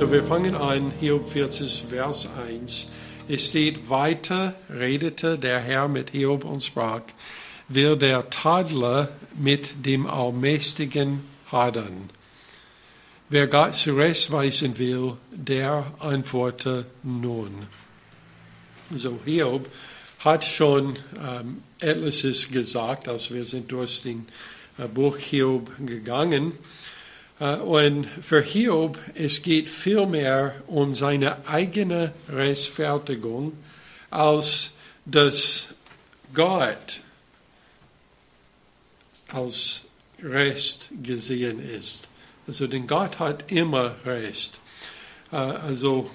So, wir fangen an, Hiob 40, Vers 1. Es steht, weiter redete der Herr mit Hiob und sprach, will der Tadler mit dem Allmächtigen hadern. Wer Gott zurechtweisen will, der antworte nun. So Hiob hat schon ähm, etliches gesagt, als wir sind durch den äh, Buch Hiob gegangen. Äh, und für Hiob, es geht vielmehr um seine eigene Rechtfertigung, als dass Gott als Recht gesehen ist. Also denn Gott hat immer Recht. Äh, also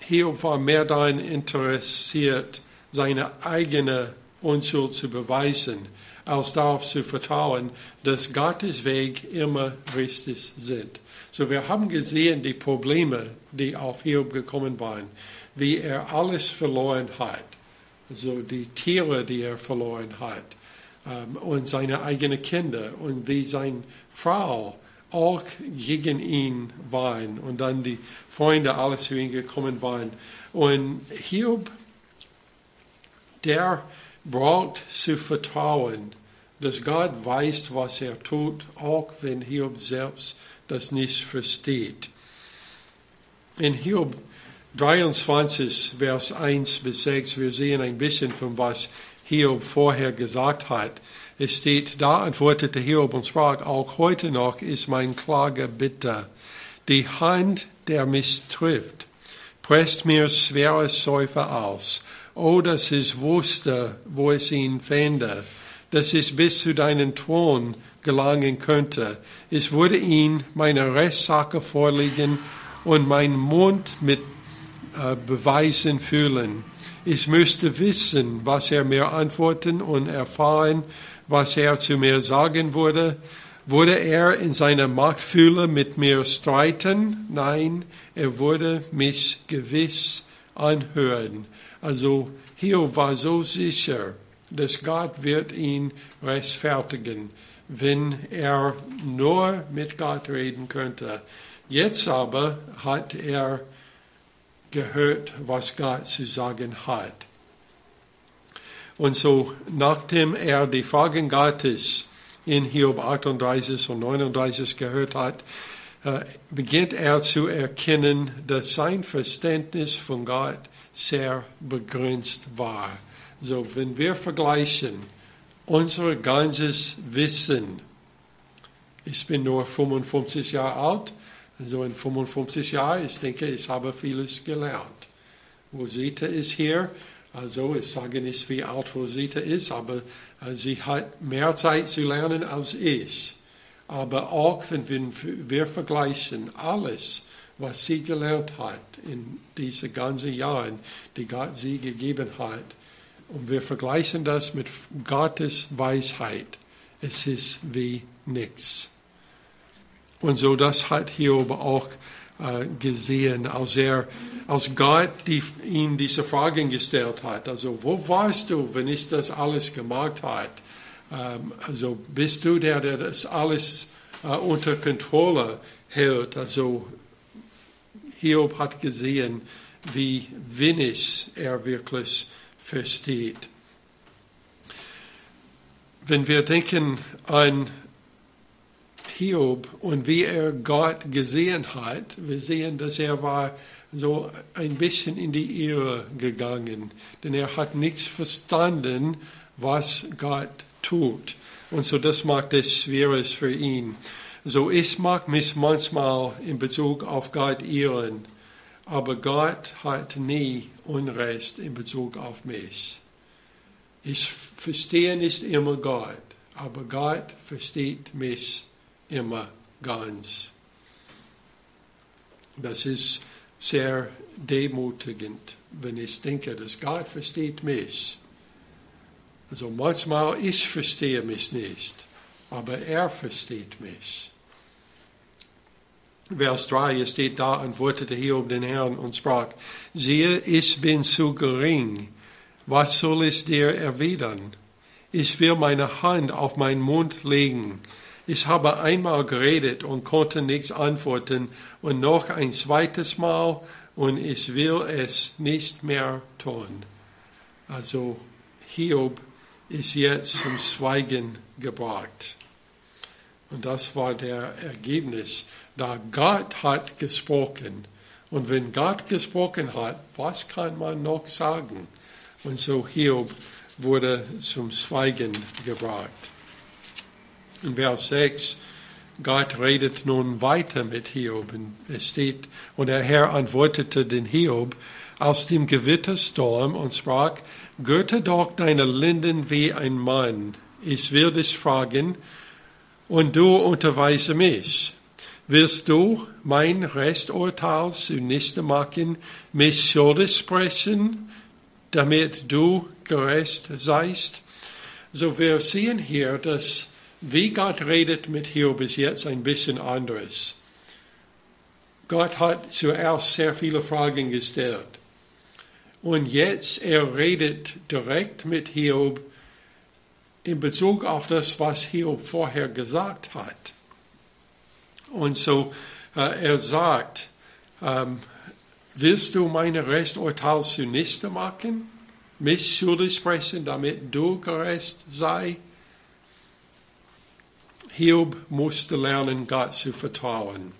Hiob war mehr daran interessiert, seine eigene Unschuld zu beweisen, als darauf zu vertrauen, dass Gottes Weg immer richtig sind. So wir haben gesehen die Probleme, die auf Hiob gekommen waren, wie er alles verloren hat. Also die Tiere, die er verloren hat ähm, und seine eigenen Kinder und wie seine Frau auch gegen ihn waren und dann die Freunde alles zu ihm gekommen waren. Und Hiob, der braucht zu vertrauen, dass Gott weiß, was er tut, auch wenn Hiob selbst das nicht versteht. In Hiob 23, Vers 1 bis 6, wir sehen ein bisschen von was Hiob vorher gesagt hat. Es steht, da antwortete Hiob und sprach, auch heute noch ist mein Klage bitter. Die Hand, der mich trifft, presst mir schwere Säufe aus. Oh, dass ich wusste, wo es ihn fände, dass es bis zu deinen Thron gelangen könnte. Es würde ihn meine Rechtssache vorlegen und mein Mund mit äh, Beweisen füllen. Ich müsste wissen, was er mir antworten und erfahren, was er zu mir sagen würde. Würde er in seiner Machtfühle mit mir streiten? Nein, er würde mich gewiss anhören. Also Hiob war so sicher, dass Gott wird ihn rechtfertigen, wenn er nur mit Gott reden könnte. Jetzt aber hat er gehört, was Gott zu sagen hat. Und so, nachdem er die Fragen Gottes in Hiob 38 und 39 gehört hat, äh, beginnt er zu erkennen, dass sein Verständnis von Gott sehr begrenzt war. So, wenn wir vergleichen unser ganzes Wissen, ich bin nur 55 Jahre alt, also in 55 Jahren, ich denke, ich habe vieles gelernt. Rosita ist hier, also ich sage nicht, wie alt Rosita ist, aber äh, sie hat mehr Zeit zu lernen als ich. Aber auch wenn wir, wir vergleichen alles, was sie gelernt hat in diesen ganzen Jahren, die Gott sie gegeben hat, und wir vergleichen das mit Gottes Weisheit, es ist wie nichts. Und so das hat Hiob auch äh, gesehen, als er, als Gott die, ihm diese Fragen gestellt hat. Also, wo warst du, wenn ich das alles gemacht hat? Ähm, also, bist du der, der das alles äh, unter Kontrolle hält? Also, Hiob hat gesehen, wie wenig er wirklich versteht. Wenn wir denken an Hiob und wie er Gott gesehen hat, wir sehen, dass er war so ein bisschen in die Irre gegangen, denn er hat nichts verstanden, was Gott tut. Und so das macht es schwierig für ihn. So ich mag mich manchmal in Bezug auf Gott irren, aber Gott hat nie Unrecht in Bezug auf mich. Ich verstehe nicht immer Gott, aber Gott versteht mich immer ganz. Das ist sehr demutigend, wenn ich denke, dass Gott versteht mich. Also manchmal ich verstehe mich nicht, aber er versteht mich. Vers 3 steht da, antwortete Hiob den Herrn und sprach, siehe, ich bin zu gering, was soll ich dir erwidern? Ich will meine Hand auf meinen Mund legen, Ich habe einmal geredet und konnte nichts antworten und noch ein zweites Mal und ich will es nicht mehr tun. Also Hiob ist jetzt zum Schweigen gebracht. Und das war der Ergebnis, da Gott hat gesprochen. Und wenn Gott gesprochen hat, was kann man noch sagen? Und so Hiob wurde zum Schweigen gebracht. In Vers 6, Gott redet nun weiter mit Hiob. Und es steht, und der Herr antwortete den Hiob aus dem Gewittersturm und sprach, Gürte doch deine Linden wie ein Mann. Ich will dich fragen, und du unterweise mich. Willst du mein Resturteil zunichte machen, mich schuldig sprechen, damit du gerecht seist? So wir sehen hier, dass wie Gott redet mit Hiob ist jetzt ein bisschen anderes. Gott hat zuerst sehr viele Fragen gestellt. Und jetzt er redet direkt mit Hiob in Bezug auf das, was Hiob vorher gesagt hat. Und so äh, er sagt, ähm, willst du meine Resturteil zunichte machen, mich schuldig sprechen, damit du gerecht sei? Hiob musste lernen, Gott zu vertrauen.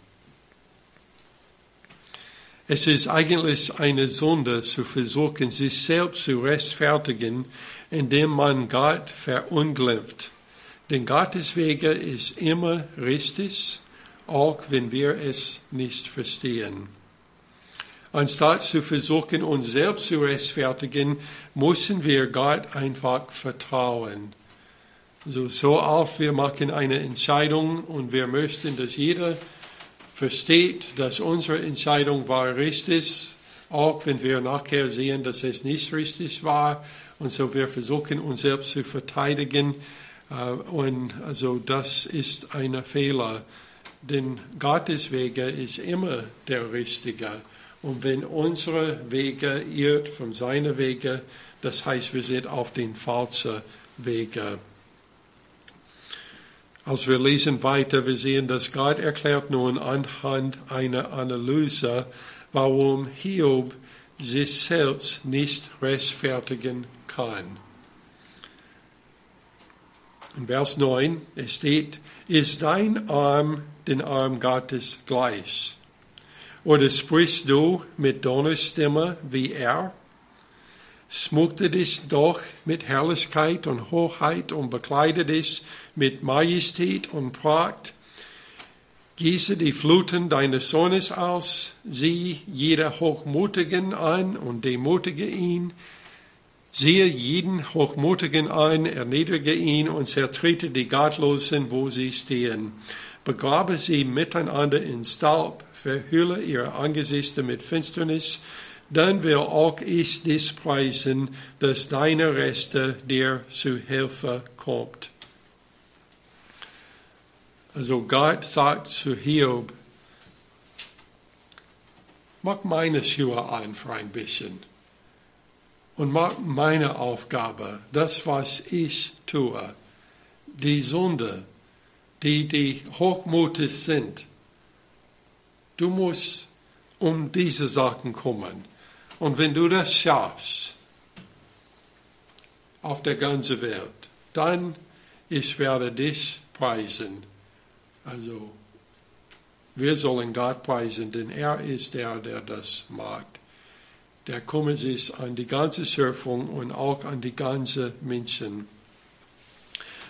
Es ist eigentlich eine Sünde zu versuchen, sich selbst zu rechtfertigen, indem man Gott verunglimpft. Denn Gottes Wege ist immer richtig, auch wenn wir es nicht verstehen. Anstatt zu versuchen, uns selbst zu rechtfertigen, müssen wir Gott einfach vertrauen. So, so oft wir machen eine Entscheidung und wir möchten, dass jeder versteht, dass unsere Entscheidung war richtig, auch wenn wir nachher sehen, dass es nicht richtig war. Und so wir versuchen uns selbst zu verteidigen. Äh, und also das ist ein Fehler, denn Gottes Wege ist immer der richtige. Und wenn unsere Wege irrt von seinen Wege, das heißt, wir sind auf den falschen Wege. Als wir lesen weiter, wir sehen, dass Gott erklärt nun anhand einer Analyse, warum Hiob sich selbst nicht rechtfertigen kann. In Vers 9 es steht, ist dein Arm den Arm Gottes gleich? Oder sprichst du mit Donnerstimme wie er? schmückte dich doch mit Herrlichkeit und Hochheit und bekleide dich mit Majestät und Pracht. Gieße die Fluten deines Sohnes aus, sieh jeder Hochmutigen an und demutige ihn. Siehe jeden Hochmutigen ein, erniedrige ihn und zertrete die Gottlosen, wo sie stehen. Begrabe sie miteinander in Staub, verhülle ihre Angesichter mit Finsternis, dann will auch ich dich preisen, dass deine Reste dir zu Hilfe kommt. Also Gott sagt zu Hiob, mach meine Schuhe für ein bisschen und mach meine Aufgabe, das, was ich tue, die Sünde, die die hochmutig sind. Du musst um diese Sachen kommen. Und wenn du das schaffst, auf der ganzen Welt, dann ich werde dich preisen. Also wir sollen Gott preisen, denn er ist der, der das macht. Der kümmert sich an die ganze Schöpfung und auch an die ganzen Menschen.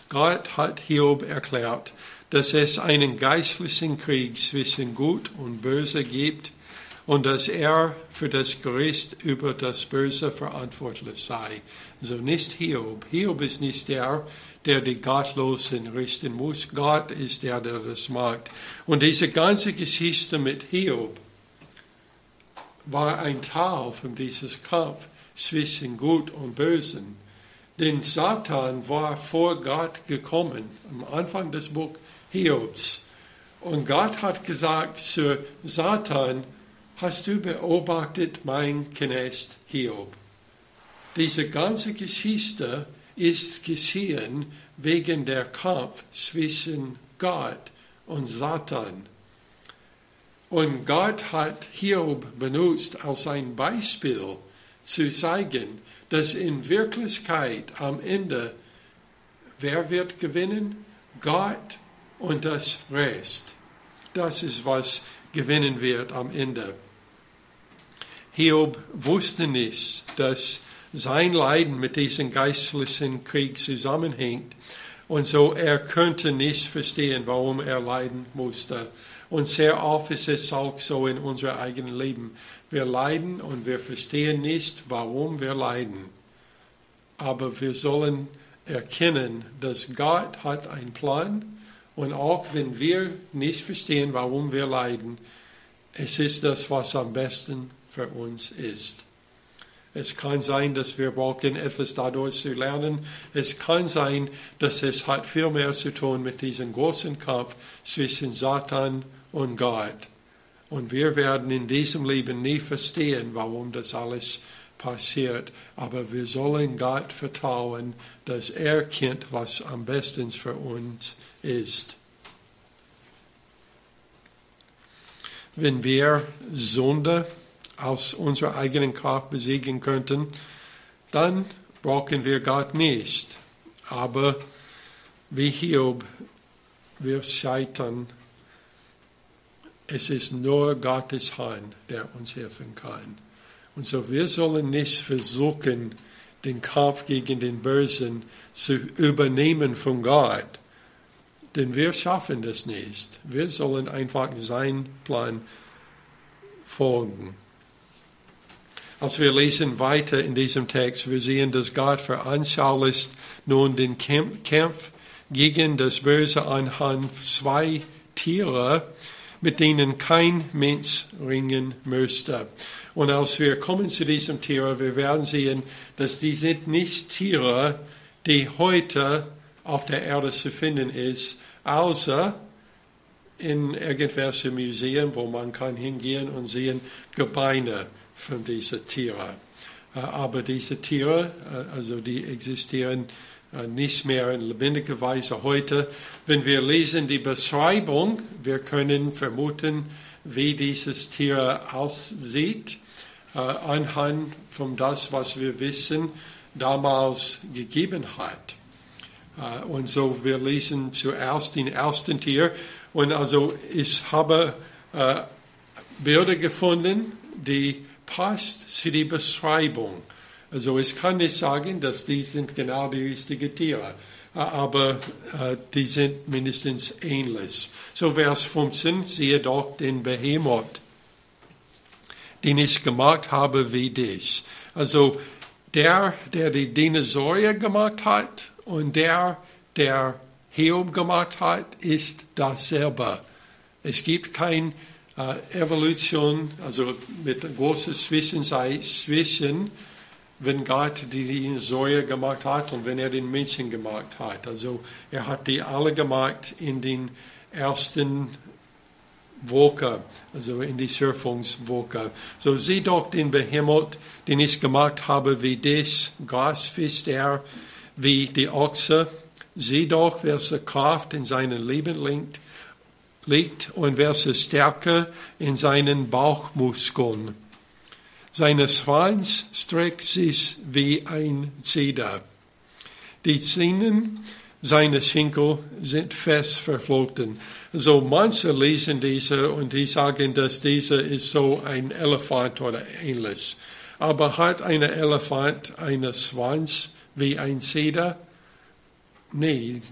Gott hat Hiob erklärt, dass es einen geistlichen Krieg zwischen Gut und Böse gibt und dass er für das Gericht über das Böse verantwortlich sei. Also nicht Hiob. Hiob ist nicht der, der die Gottlosen richten muss. Gott ist der, der das macht. Und diese ganze Geschichte mit Hiob war ein Teil von diesem Kampf zwischen Gut und Bösen. Denn Satan war vor Gott gekommen am Anfang des Buch Hiobs. Und Gott hat gesagt zu Satan, hast du beobachtet, mein Knecht Hiob? Diese ganze Geschichte ist geschehen wegen der Kampf zwischen Gott und Satan. Und Gott hat Hiob benutzt als ein Beispiel zu zeigen, dass in Wirklichkeit am Ende, wer wird gewinnen? Gott und das Rest. Das ist, was gewinnen wird am Ende. Hiob wusste nicht, dass sein Leiden mit diesem geistlichen Krieg zusammenhängt. Und so er könnte nicht verstehen, warum er leiden musste. Und sehr oft ist es auch so in unserem eigenen Leben. Wir leiden und wir verstehen nicht, warum wir leiden. Aber wir sollen erkennen, dass Gott hat einen Plan und auch wenn wir nicht verstehen, warum wir leiden, es ist das, was am besten für uns ist. Es kann sein, dass wir brauchen etwas dadurch zu lernen. Es kann sein, dass es hat viel mehr zu tun mit diesem großen Kampf zwischen Satan und Gott. Und wir werden in diesem Leben nie verstehen, warum das alles passiert. Aber wir sollen Gott vertrauen, dass er kennt, was am besten für uns ist. Wenn wir Sünde aus unserer eigenen Kraft besiegen könnten, dann brauchen wir Gott nicht. Aber wie Hiob, wir scheitern es ist nur Gottes Hand, der uns helfen kann. Und so wir sollen nicht versuchen, den Kampf gegen den Bösen zu übernehmen von Gott. Denn wir schaffen das nicht. Wir sollen einfach seinen Plan folgen. Als wir lesen weiter in diesem Text, wir sehen, dass Gott veranschaulicht nun den Kampf gegen das Böse anhand zwei Tiere, mit denen kein Mensch ringen müsste. Und als wir kommen zu diesem Tier, wir werden sehen, dass die sind nicht Tiere, die heute auf der Erde zu finden ist, außer in irgendwelchen Museen, wo man kann hingehen und sehen Gebeine von diesen Tieren. Äh, aber diese Tiere, äh, also die existieren äh, nicht mehr in lebendiger Weise heute. Wenn wir lesen die Beschreibung, wir können vermuten, wie dieses Tier aussieht, anhand von das, was wir wissen, damals gegeben hat. Und so wir lesen zuerst den ersten Tier. Und also ich habe Bilder gefunden, die passt zu der Beschreibung. Also ich kann nicht sagen, dass die sind genau die richtigen Tiere, aber äh, die sind mindestens ähnlich. So Vers 15, siehe doch den Behemoth, den ich gemacht habe wie dich. Also der, der die Dinosaurier gemacht hat und der, der Hiob gemacht hat, ist dasselbe. Es gibt keine äh, Evolution, also mit großer Zwischenzeit zwischen wenn Gott die Dinosaurier gemacht hat und wenn er den Menschen gemacht hat. Also er hat die alle gemacht in den ersten Wolke, also in die Schöpfungswolke. So sieh doch den Behemoth, den ich gemacht habe, wie das Gras fischt er, wie die Ochse. Sieh doch, welche Kraft in seinem Leben liegt, liegt und welche Stärke in seinen Bauchmuskeln seines Schweins streckt sich wie ein Zeder. Die Zähne seines Schenkel sind fest verflochten. So manche lesen diese und die sagen, dass dieser ist so ein Elefant oder ähnlich. Aber hat ein Elefant einen Schwanz wie ein Zeder? Nee,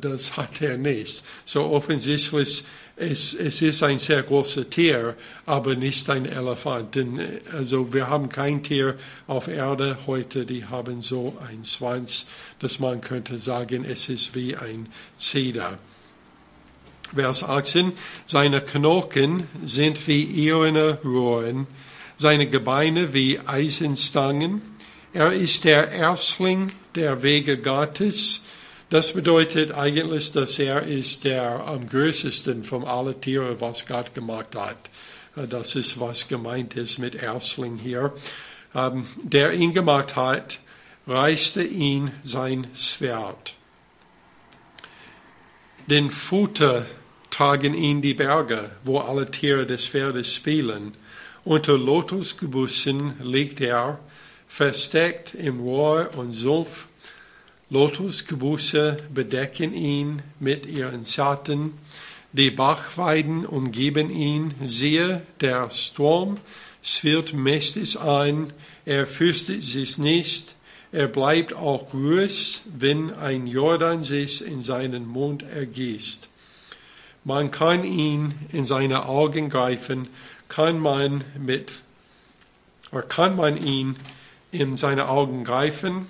das hat er nicht. So offensichtlich es, es ist ein sehr großes Tier, aber nicht ein Elefant. Denn, also wir haben kein Tier auf Erde heute, die haben so einen Schwanz, dass man könnte sagen, es ist wie ein Zeder. Vers 18, seine Knochen sind wie ihrene Rohren, seine Gebeine wie Eisenstangen. Er ist der Erstling der Wege Gottes das bedeutet eigentlich, dass er ist der am größten von allen Tieren, was Gott gemacht hat. Äh, das ist, was gemeint ist mit Erstling hier. Ähm, der ihn gemacht hat, reichte ihn sein Schwert. Den Futter tragen ihn die Berge, wo alle Tiere des Feldes spielen. Unter Lotusgebüssen liegt er, versteckt im Rohr und Sumpf. Lotusgebüsse bedecken ihn mit ihren Schatten. Die Bachweiden umgeben ihn. Siehe, der Sturm schwirrt mächtig ein. Er fürchtet sich nicht. Er bleibt auch ruhig, wenn ein Jordan sich in seinen Mund ergießt. Man kann ihn in seine Augen greifen, kann man mit, oder kann man ihn in seine Augen greifen,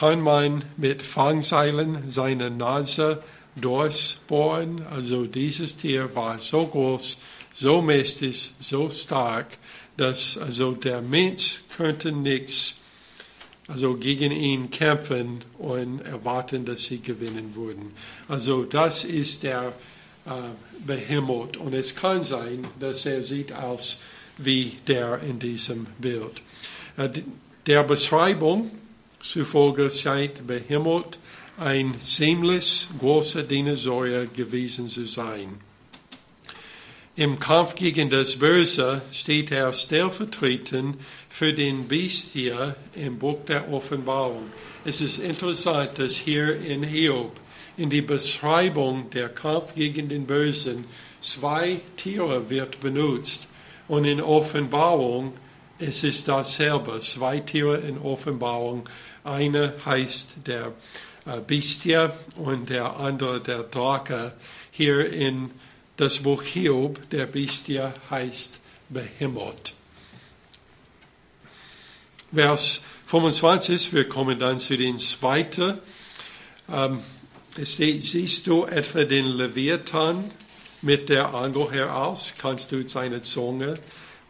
kann man mit Fangseilen seine Nase durchbohren. Also dieses Tier war so groß, so mächtig, so stark, dass also der Mensch könnte nichts also gegen ihn kämpfen und erwarten, dass sie gewinnen würden. Also das ist der äh, Behemoth und es kann sein, dass er sieht aus wie der in diesem Bild. Äh, der Beschreibung zufolge scheint Behemoth ein ziemlich großer Dinosaurier gewesen zu sein. Im Kampf gegen das Böse steht er stellvertretend für den Bestie im Buch der Offenbarung. Es ist interessant, dass hier in Hiob in die Beschreibung der Kampf gegen den Bösen zwei Tiere wird benutzt und in Offenbarung es ist dasselbe. Zwei Tiere in Offenbarung. Eine heißt der äh, Bestie und der andere der Drake. Hier in das Buch Hiob, der Bestie, heißt Behemoth. Vers 25, wir kommen dann zu den zweiten. Ähm, es steht, siehst du etwa den Leviathan mit der Angel heraus? Kannst du seine Zunge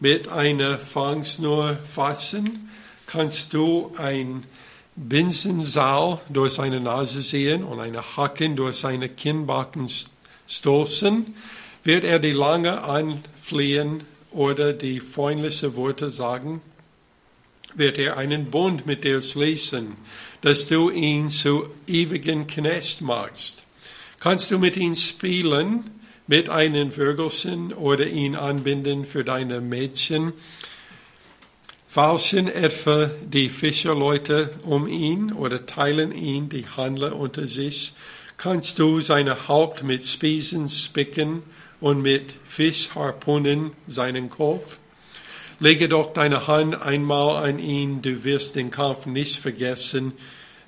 mit einer Fangschnur fassen? Kannst du ein Binsensaal durch seine Nase sehen und eine Hacken durch seine Kinnbacken stoßen? Wird er die lange anflehen oder die freundliche Worte sagen? Wird er einen Bund mit dir schließen, dass du ihn zu ewigen Knecht machst? Kannst du mit ihm spielen, mit einem Vögelchen oder ihn anbinden für deine Mädchen? Falschen etwa die Fischerleute um ihn oder teilen ihn die Handler unter sich? Kannst du seine Haupt mit Spießen spicken und mit Fischharpunen seinen Kopf. Lege doch deine Hand einmal an ihn, du wirst den Kampf nicht vergessen,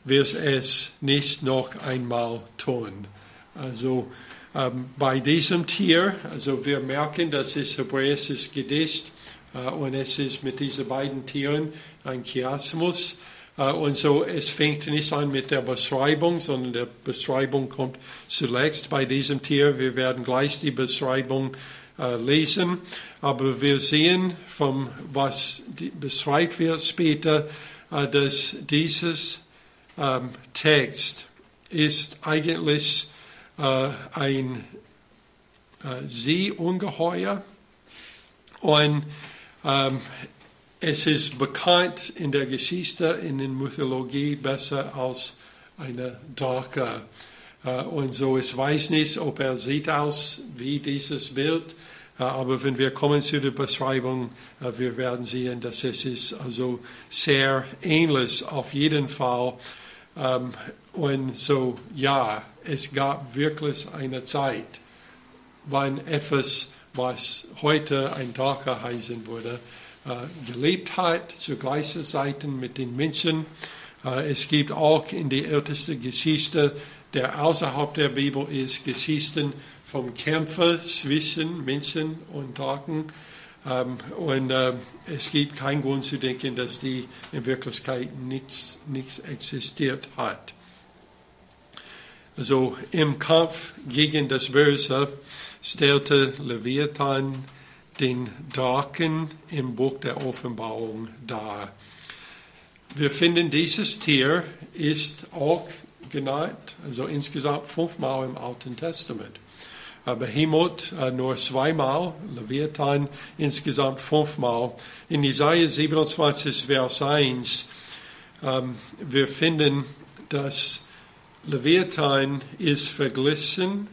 wirst es nicht noch einmal tun. Also ähm, bei diesem Tier, also wir merken, das ist hebräisches Gedicht äh, und es ist mit diesen beiden Tieren ein Chiasmus. Äh, und so, es fängt nicht an mit der Beschreibung, sondern die Beschreibung kommt zuletzt bei diesem Tier. Wir werden gleich die Beschreibung äh, lesen. Aber wir sehen, vom, was beschreibt wird später, äh, dass dieses ähm, Text ist eigentlich ein äh, Seeungeheuer und ähm, es ist bekannt in der Geschichte, in der Mythologie besser als eine Drake. Äh, und so, ich weiß nicht, ob er sieht aus wie dieses Bild, äh, aber wenn wir kommen zu der Beschreibung, äh, wir werden sehen, dass es ist also sehr ähnlich auf jeden Fall. Ähm, und so, ja, es gab wirklich eine Zeit, wann etwas, was heute ein Drake heißen würde, äh, gelebt hat, zu gleichen Zeiten mit den Menschen. Äh, es gibt auch in der ältesten Geschichte, der außerhalb der Bibel ist, Geschichten vom Kämpfer zwischen Menschen und Drachen. Ähm, und äh, es gibt keinen Grund zu denken, dass die in Wirklichkeit nichts, nichts existiert hat. Also im Kampf gegen das Böse stellte Leviathan den Drachen im Buch der Offenbarung dar. Wir finden, dieses Tier ist auch genannt, also insgesamt fünfmal im Alten Testament. Behemoth äh, nur zweimal, Leviathan insgesamt fünfmal. In Isaiah 27, Vers 1, ähm, wir finden, dass Leviathan ist verglichen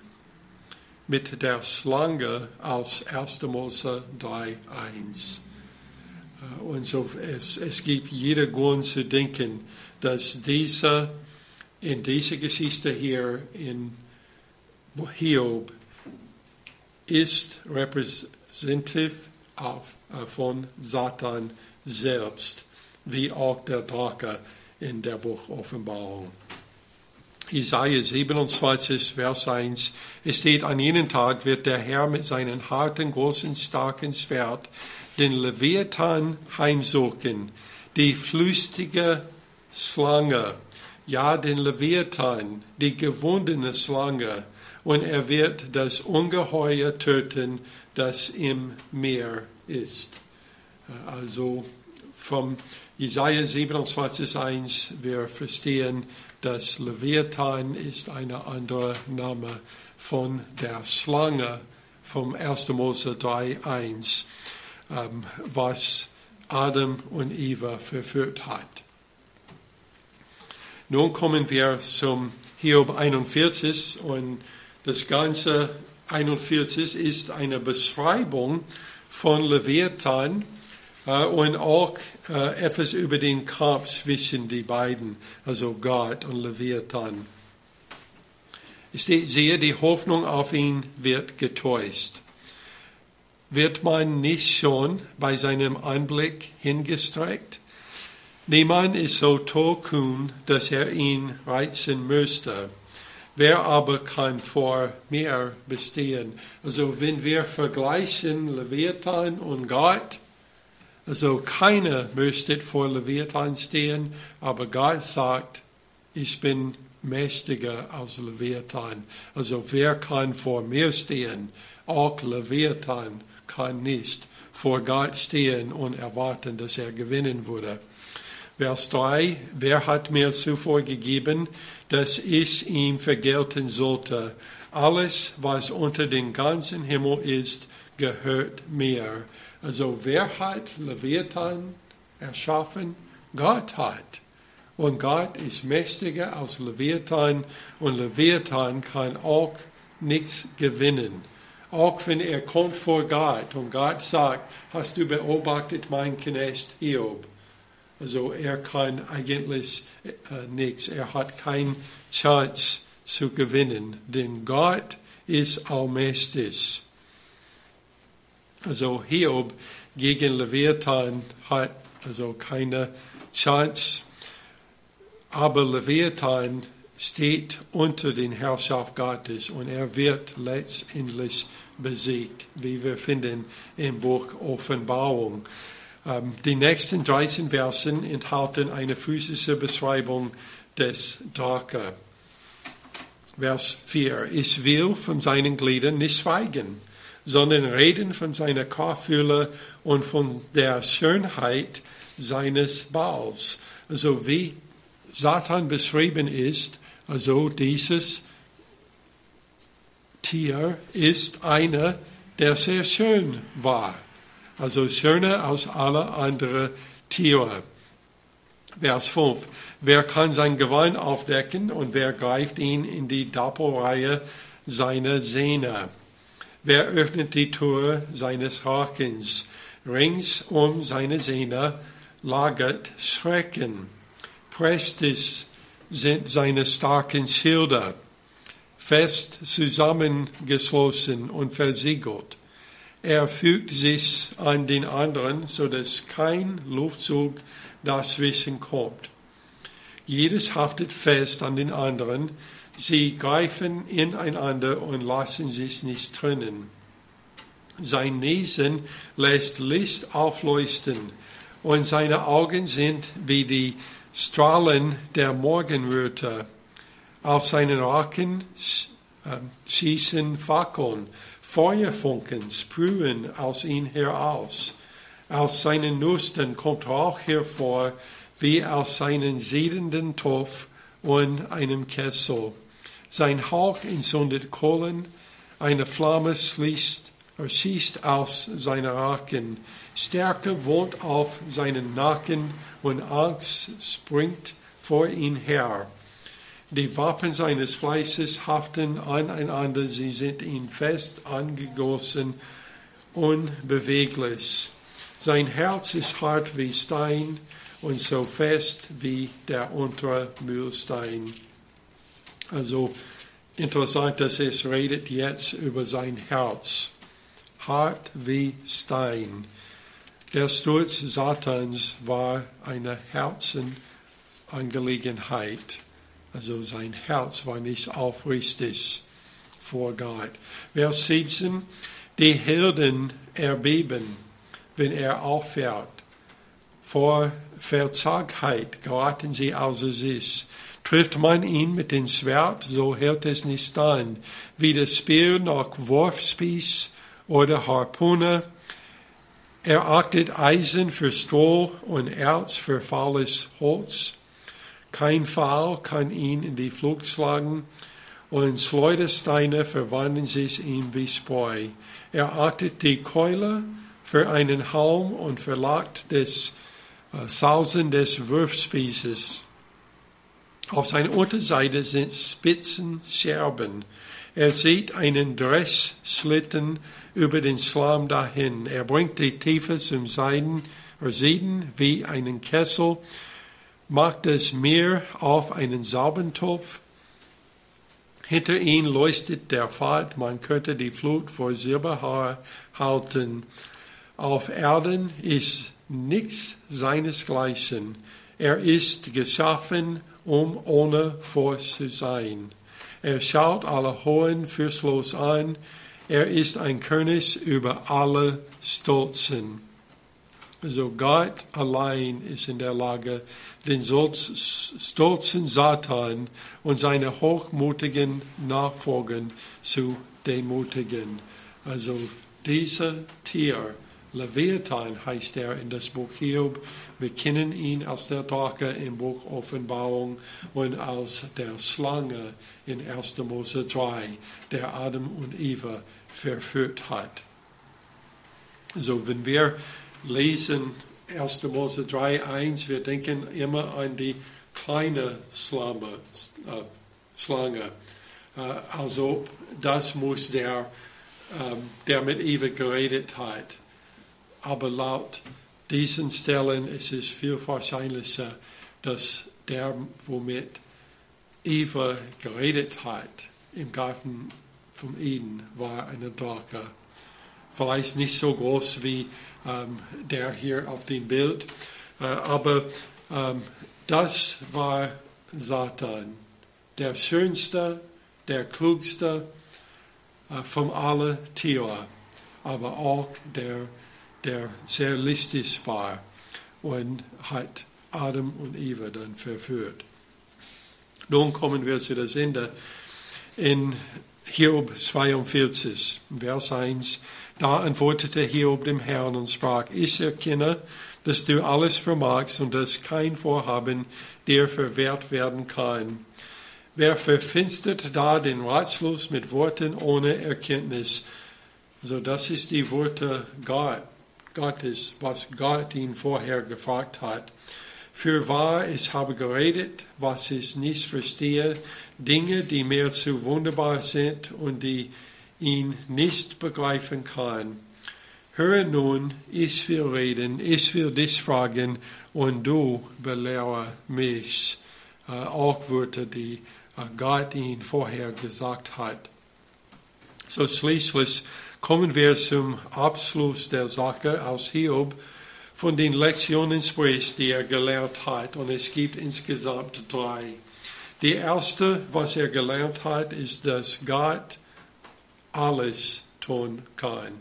mit der Schlange aus 1. Mose 3,1. Und so, es, es gibt jeder Grund zu denken, dass diese, in dieser Geschichte hier in Hiob ist repräsentativ auf, äh, von Satan selbst, wie auch der Drache in der Buch Offenbarung. Isaiah 27, Vers 1. Es steht, an jenem Tag wird der Herr mit seinen harten, großen, starken Schwert den Leviathan heimsuchen, die flüstige Schlange, ja, den Leviathan, die gewundene Schlange, und er wird das Ungeheuer töten, das im Meer ist. Also vom Jesaja 27,1 wir verstehen, dass Leviathan ist ein anderer Name von der Schlange vom 1. Mose 3,1, ähm, was Adam und Eva verführt hat. Nun kommen wir zum Hiob 41 und das ganze 41 ist eine Beschreibung von Leviathan und auch äh, etwas über den Kampf zwischen die beiden, also Gott und Leviathan. Es steht, sehe, die Hoffnung auf ihn wird getäuscht. Wird man nicht schon bei seinem Anblick hingestreckt? Niemand ist so tollkühn, dass er ihn reizen müsste. Wer aber kann vor mir bestehen? Also wenn wir vergleichen Leviathan und Gott, also keiner müsste vor Leviathan stehen, aber Gott sagt, ich bin mächtiger als Leviathan. Also wer kann vor mir stehen? Auch Leviathan kann nicht vor Gott stehen und erwarten, dass er gewinnen würde. Vers 3, wer hat mir zuvor gegeben, dass ich ihm vergelten sollte? Alles, was unter dem ganzen Himmel ist, gehört mir. Also wer hat Leviathan erschaffen? Gott hat. Und Gott ist mächtiger als Leviathan und Leviathan kann auch nichts gewinnen. Auch wenn er kommt vor Gott und Gott sagt, hast du beobachtet mein Knecht Hiob? Also er kann eigentlich äh, nichts. Er hat keine Chance zu gewinnen, denn Gott ist allmächtig. Also Hiob gegen Leviathan hat also keine Chance, aber Leviathan steht unter den Herrschaft Gottes und er wird letztendlich besiegt, wie wir finden im Buch Offenbarung. Ähm, die nächsten 13 Versen enthalten eine physische Beschreibung des Drache. Vers 4. Ich will von seinen Gliedern nicht schweigen, sondern reden von seiner Körfülle und von der Schönheit seines Balls. Also wie Satan beschrieben ist, also dieses Tier ist einer, der sehr schön war also schöner als alle anderen Tiere. Vers 5. Wer kann sein Gewand aufdecken und wer greift ihn in die Doppelreihe seiner Sehne? Wer öffnet die Tür seines Hakens? Rings um seine Sehne lagert Schrecken. Prestes sind seine starken Schilder, fest zusammengeschlossen und versiegelt. Er fügt sich an den anderen, so dass kein Luftzug dazwischen kommt. Jedes haftet fest an den anderen. Sie greifen ineinander und lassen sich nicht trennen. Sein Nesen lässt Licht aufleuchten und seine Augen sind wie die Strahlen der Morgenröte. Auf seinen Raken ähm, schießen Fackeln Feuerfunken sprühen aus ihm heraus. Aus seinen Nüstern kommt Rauch hervor, wie aus seinen siedenden Topf und einem Kessel. Sein Hauch entzündet Kohlen, eine Flamme schließt, schießt aus seiner Raken. Stärke wohnt auf seinen Nacken und Angst springt vor ihn her. Die Waffen seines Fleißes haften aneinander, sie sind ihm fest angegossen, unbeweglich. Sein Herz ist hart wie Stein und so fest wie der untere Mühlstein. Also interessant, dass es redet jetzt über sein Herz. Hart wie Stein. Der Sturz Satans war eine Herzenangelegenheit. Also sein Herz war nicht aufrichtig vor Gott. Vers 17. Die Hirten erbeben, wenn er auffährt. Vor Verzagtheit geraten sie außer sich. Trifft man ihn mit dem Schwert, so hält es nicht stand, wie der Speer nach Wurfspieß oder Harpune. Er achtet Eisen für Stroh und Erz für faules Holz. Kein Pfahl kann ihn in die Flucht schlagen und Schleudersteine verwandeln sich ihm wie Spreu. Er achtet die Keule für einen Halm und verlagt des äh, Sausen des Wurfspießes. Auf seiner Unterseite sind spitzen Scherben. Er sieht einen Dressschlitten über den Schlamm dahin. Er bringt die Tiefe zum Seiden, oder Sieden wie einen Kessel macht das Meer auf einen Saubentopf. Hinter ihm leuchtet der Pfad, man könnte die Flut vor Silberhaar halten. Auf Erden ist nichts seinesgleichen. Er ist geschaffen, um ohne Furcht zu sein. Er schaut alle Hohen fürstlos an. Er ist ein König über alle Stolzen. Also Gott allein ist in der Lage, den stolzen Satan und seine hochmutigen Nachfolger zu demutigen. Also dieser Tier, Leviathan heißt er in das Buch Hiob. Wir kennen ihn als der Drache im Buch Offenbarung und als der Schlange in 1. Mose 3, der Adam und Eva verführt hat. So, wenn wir lesen 1. Mose 3, 1, wir denken immer an die kleine Schlange. Äh, Schlange. Äh, also das muss der, äh, der mit Eva geredet hat. Aber laut diesen Stellen ist es viel wahrscheinlicher, dass der, womit Eva geredet hat im Garten vom Eden, war eine Drache. Vielleicht nicht so groß wie ähm, der hier auf dem Bild. Äh, aber ähm, das war Satan, der schönste, der klugste äh, von allen Tieren, aber auch der, der sehr listig war und hat Adam und Eva dann verführt. Nun kommen wir zu das Ende. In Hiob 42, Vers 1. Da antwortete Hiob dem Herrn und sprach, ich erkenne, dass du alles vermagst und dass kein Vorhaben dir verwehrt werden kann. Wer verfinstert da den Ratschluss mit Worten ohne Erkenntnis? So, das ist die Worte Gott, Gottes, was Gott ihn vorher gefragt hat. Für wahr, ich habe geredet, was ich nicht verstehe, Dinge, die mir zu wunderbar sind und die ihn nicht begreifen kann. Höre nun, ich will reden, ich will dich fragen und du belehre mich. Äh, auch Wörter, die äh, Gott ihn vorher gesagt hat. So schließlich kommen wir zum Abschluss der Sache aus Hiob von den Lektionen spricht, die er gelernt hat. Und es gibt insgesamt drei. Die erste, was er gelernt hat, ist, dass Gott alles tun kann.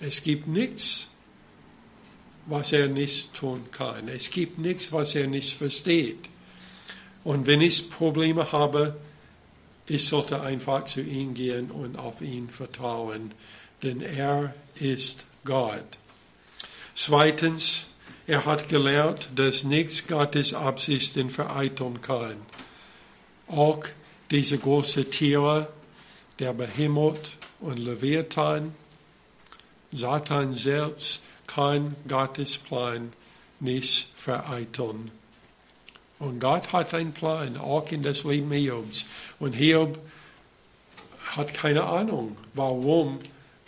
Es gibt nichts, was er nicht tun kann. Es gibt nichts, was er nicht versteht. Und wenn ich Probleme habe, ich sollte einfach zu ihm gehen und auf ihn vertrauen, denn er ist Gott. Zweitens, er hat gelernt, dass nichts Gottes Absichten vereiteln kann. Auch diese großen Tiere, der Behemoth und Leviathan, Satan selbst kann Gottes Plan nicht vereiteln. Und Gott hat einen Plan, auch in das Leben Hiobs. Und Hiob hat keine Ahnung, warum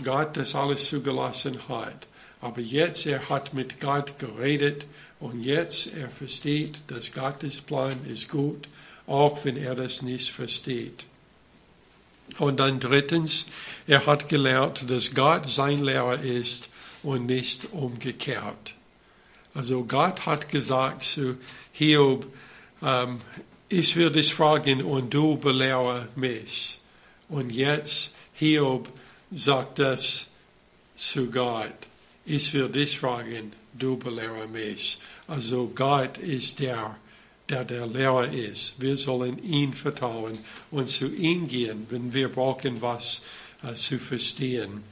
Gott das alles zugelassen hat. Aber jetzt, er hat mit Gott geredet und jetzt, er versteht, dass Gottes Plan ist gut, auch wenn er das nicht versteht. Und dann drittens, er hat gelernt, dass Gott sein Lehrer ist und nicht umgekehrt. Also Gott hat gesagt zu Hiob, ähm, ich will dich fragen und du belehre mich. Und jetzt Hiob sagt das zu Gott. Ich will dich fragen, du belehre mich. Also Gott ist der, der der Lehrer ist. Wir sollen ihn vertrauen und zu ihm gehen, wenn wir brauchen, was äh, zu verstehen.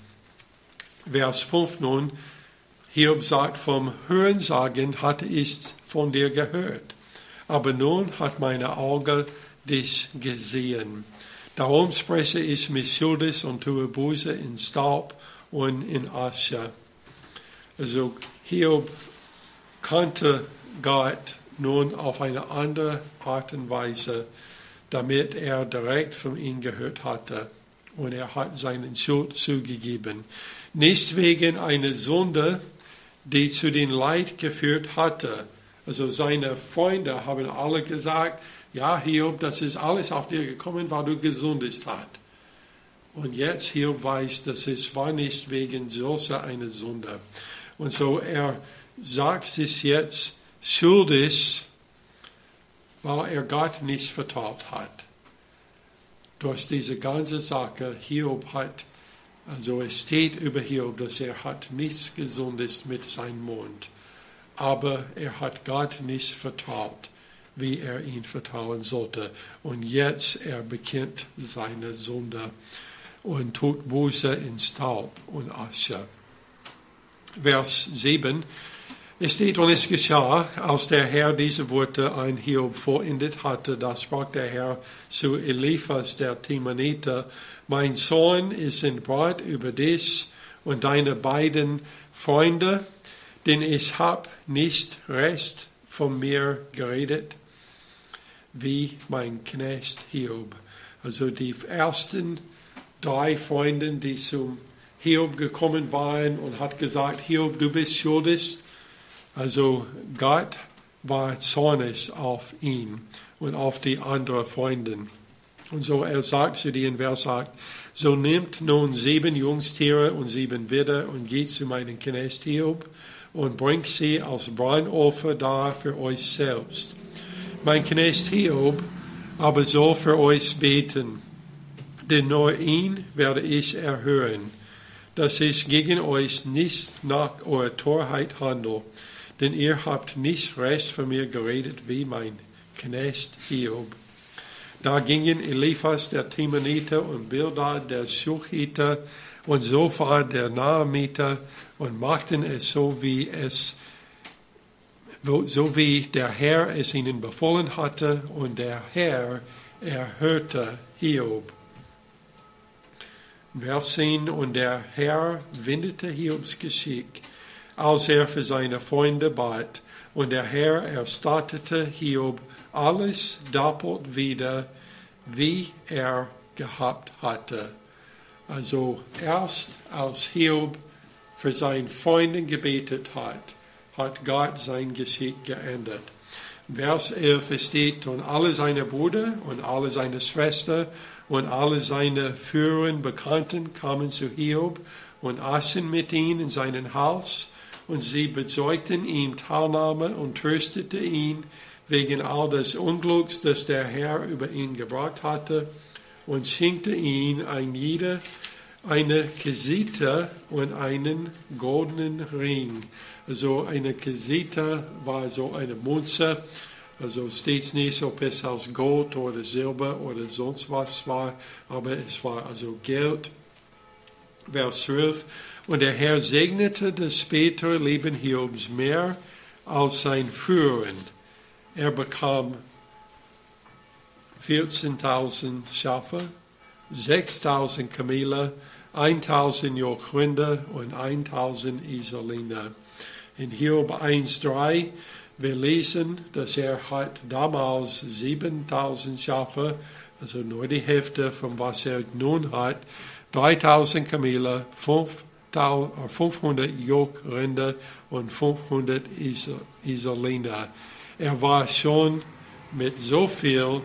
Vers 5 nun, Hiob sagt, vom Hörensagen hatte ich von dir gehört, aber nun hat meine Auge dich gesehen. Darum spreche ich mich schuldig und tue Buße in Staub und in Asche. Also Hiob kannte Gott nun auf eine andere Art und Weise, damit er direkt von ihm gehört hatte. Und er hat seinen Schuld zugegeben. Nicht wegen einer Sünde, die zu den Leid geführt hatte. Also seine Freunde haben alle gesagt, ja, Hiob, das ist alles auf dir gekommen, weil du gesündigt hast. Und jetzt Hiob weiß, dass es war nicht wegen solcher einer Sünde. Und so er sagt sich jetzt schuldig, weil er Gott nicht vertraut hat. Durch diese ganze Sache, Hiob hat, also es steht über Hiob, dass er hat nichts gesündigt mit seinem Mund, aber er hat Gott nicht vertraut wie er ihn vertrauen sollte. Und jetzt er bekennt seine Sünde und tut Buße in Staub und Asche. Vers 7. Es steht, und es geschah, als der Herr diese Worte ein Hiob vollendet hatte, da sprach der Herr zu Eliphas, der Timaniter, mein Sohn ist entbrannt über dich und deine beiden Freunde, denn ich hab nicht recht von mir geredet wie mein Knecht Hiob. Also die ersten drei Freunde, die zum Hiob gekommen waren und hat gesagt, Hiob, du bist schuldig. Also Gott war zornig auf ihn und auf die anderen Freunde. Und so er sagt zu denen, wer sagt, so nimmt nun sieben Jungstiere und sieben Widder und geht zu meinem Knecht Hiob und bringt sie als Brandopfer dar für euch selbst mein Knecht Hiob aber soll für euch beten, denn nur ihn werde ich erhören, dass ich gegen euch nicht nach eurer Torheit handle, denn ihr habt nicht recht von mir geredet wie mein Knecht Hiob. Da gingen Eliphas der Timaniter und Bildad der Schuchiter und Sophar der Naamiter und machten es so, wie es so wie der Herr es ihnen befohlen hatte, und der Herr erhörte Hiob. Vers 10, und der Herr wendete Hiobs Geschick, als er für seine Freunde bat, und der Herr erstattete Hiob alles doppelt wieder, wie er gehabt hatte. Also erst als Hiob für seine Freunde gebetet hat, hat Gott sein Geschick geändert. Vers 11 steht, und alle seine Brüder und alle seine Schwestern und alle seine früheren Bekannten kamen zu Hiob und aßen mit ihm in seinem Haus, und sie bezeugten ihm Teilnahme und tröstete ihn wegen all des Unglücks, das der Herr über ihn gebracht hatte, und schenkte ihm ein jeder eine Kesita und einen goldenen Ring so eine Kesita war so eine Münze, also steht nicht, ob es aus Gold oder Silber oder sonst was war, aber es war also Geld. Vers 12. Und der Herr segnete das spätere Leben Hiobs mehr als sein früheren. Er bekam 14.000 Schafe, 6.000 Kamele, 1.000 Jochrinder und 1.000 Isoliner in Hiob 1,3, Wir lesen, dass er hat damals 7000 Schafe, also nur die Hälfte von was er nun hat, 3000 Kamele, 500 Jokrinder und 500 Isoliner. Er war schon mit so viel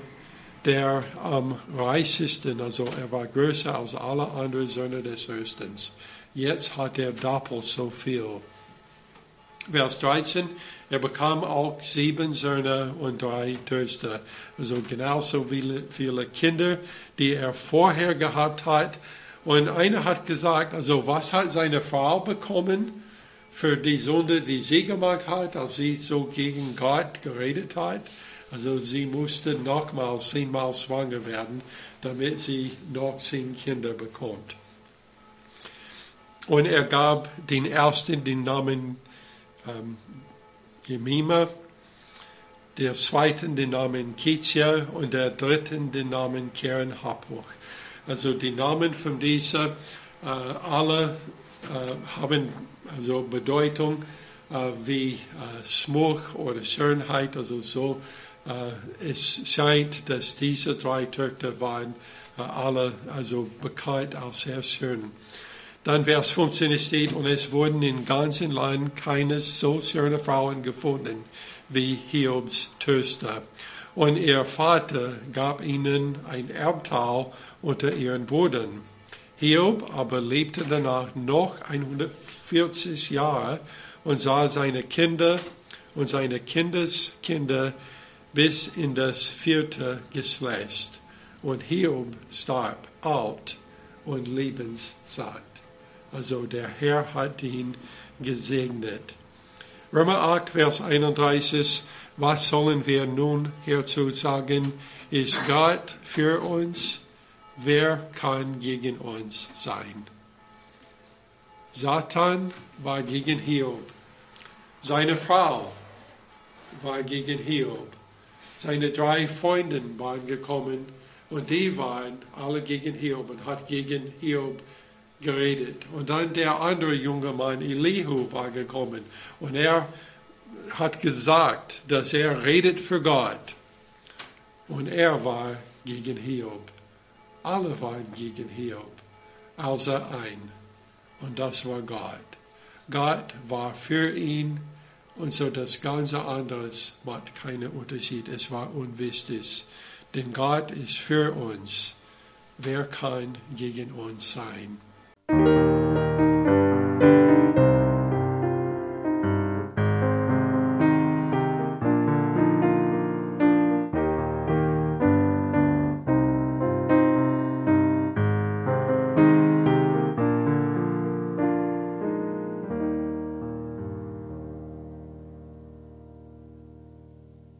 der am reichsten, also er war größer als alle anderen Söhne des Östens. Jetzt hat er doppelt so viel. Vers 13, er bekam auch sieben Söhne und drei Töchter, also genauso viele Kinder, die er vorher gehabt hat. Und einer hat gesagt, also was hat seine Frau bekommen für die Sünde, die sie gemacht hat, als sie so gegen Gott geredet hat? Also sie musste nochmals zehnmal schwanger werden, damit sie noch zehn Kinder bekommt. Und er gab den ersten den Namen ähm, Jemima, der zweiten den Namen Kezia und der dritten den Namen Keren Hapuch. Also die Namen von dieser äh, alle äh, haben also Bedeutung äh, wie äh, Smuch oder Schönheit, also so. Äh, es scheint, dass diese drei Töchter waren äh, alle also bekannt als sehr schön. Dann Vers 15 steht, und es wurden im ganzen Land keine so schöne Frauen gefunden wie Hiobs Töchter. Und ihr Vater gab ihnen ein Erbteil unter ihren Brüdern. Hiob aber lebte danach noch 140 Jahre und sah seine Kinder und seine Kindeskinder bis in das vierte Geschlecht. Und Hiob starb alt und lebenssatt. Also der Herr hat ihn gesegnet. Römer 8, Vers 31. Was sollen wir nun hierzu sagen? Ist Gott für uns? Wer kann gegen uns sein? Satan war gegen Hiob. Seine Frau war gegen Hiob. Seine drei Freunde waren gekommen und die waren alle gegen Hiob und hat gegen Hiob geredet. Und dann der andere junge Mann, Elihu, war gekommen. Und er hat gesagt, dass er redet für Gott. Und er war gegen Hiob. Alle waren gegen Hiob, außer ein. Und das war Gott. Gott war für ihn. Und so das ganze andere macht keinen Unterschied. Es war unwichtig. Denn Gott ist für uns. Wer kann gegen uns sein?